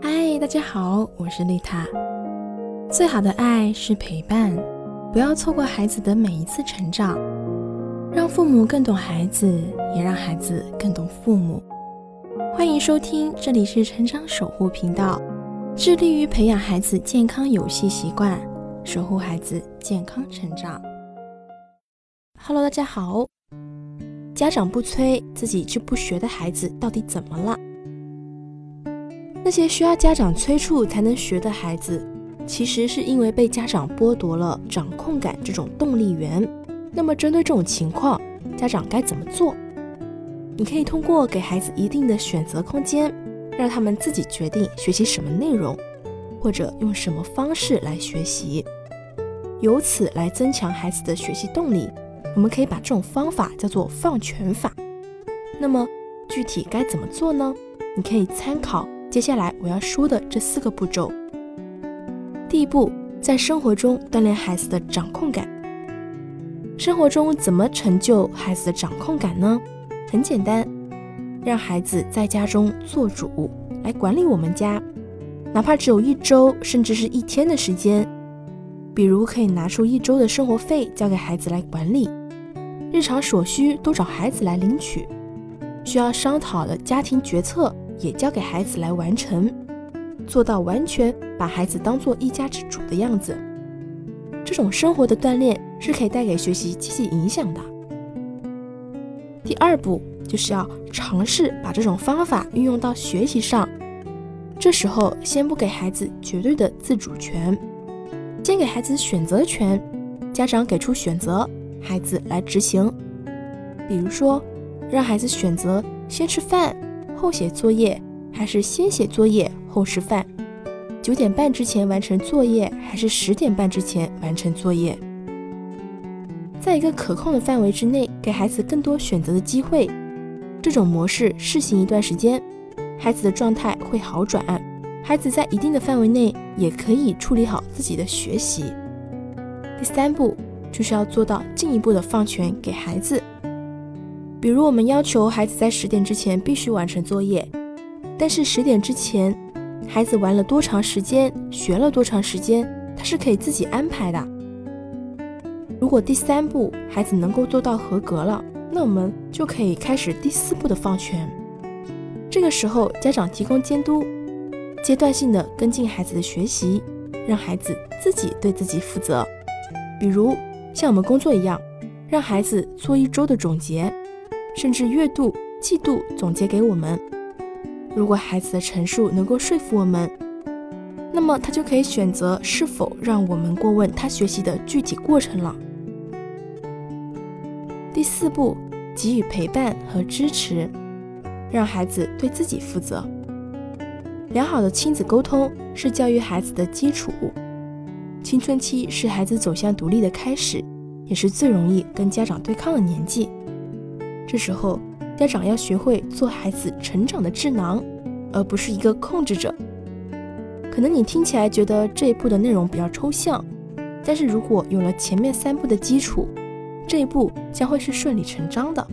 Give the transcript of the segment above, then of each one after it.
嗨，大家好，我是丽塔。最好的爱是陪伴，不要错过孩子的每一次成长，让父母更懂孩子，也让孩子更懂父母。欢迎收听，这里是成长守护频道，致力于培养孩子健康游戏习惯，守护孩子健康成长。Hello，大家好。家长不催，自己就不学的孩子到底怎么了？那些需要家长催促才能学的孩子，其实是因为被家长剥夺了掌控感这种动力源。那么，针对这种情况，家长该怎么做？你可以通过给孩子一定的选择空间，让他们自己决定学习什么内容，或者用什么方式来学习，由此来增强孩子的学习动力。我们可以把这种方法叫做放权法。那么，具体该怎么做呢？你可以参考。接下来我要说的这四个步骤。第一步，在生活中锻炼孩子的掌控感。生活中怎么成就孩子的掌控感呢？很简单，让孩子在家中做主，来管理我们家，哪怕只有一周，甚至是一天的时间。比如可以拿出一周的生活费交给孩子来管理，日常所需都找孩子来领取，需要商讨的家庭决策。也交给孩子来完成，做到完全把孩子当做一家之主的样子。这种生活的锻炼是可以带给学习积极影响的。第二步就是要尝试把这种方法运用到学习上。这时候先不给孩子绝对的自主权，先给孩子选择权，家长给出选择，孩子来执行。比如说，让孩子选择先吃饭。后写作业还是先写作业后吃饭？九点半之前完成作业还是十点半之前完成作业？在一个可控的范围之内，给孩子更多选择的机会。这种模式试行一段时间，孩子的状态会好转。孩子在一定的范围内也可以处理好自己的学习。第三步就是要做到进一步的放权给孩子。比如，我们要求孩子在十点之前必须完成作业，但是十点之前，孩子玩了多长时间，学了多长时间，他是可以自己安排的。如果第三步孩子能够做到合格了，那我们就可以开始第四步的放权。这个时候，家长提供监督，阶段性的跟进孩子的学习，让孩子自己对自己负责。比如，像我们工作一样，让孩子做一周的总结。甚至月度、季度总结给我们。如果孩子的陈述能够说服我们，那么他就可以选择是否让我们过问他学习的具体过程了。第四步，给予陪伴和支持，让孩子对自己负责。良好的亲子沟通是教育孩子的基础。青春期是孩子走向独立的开始，也是最容易跟家长对抗的年纪。这时候，家长要学会做孩子成长的智囊，而不是一个控制者。可能你听起来觉得这一步的内容比较抽象，但是如果有了前面三步的基础，这一步将会是顺理成章的。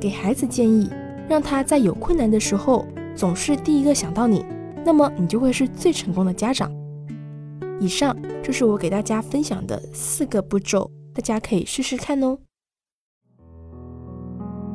给孩子建议，让他在有困难的时候总是第一个想到你，那么你就会是最成功的家长。以上就是我给大家分享的四个步骤，大家可以试试看哦。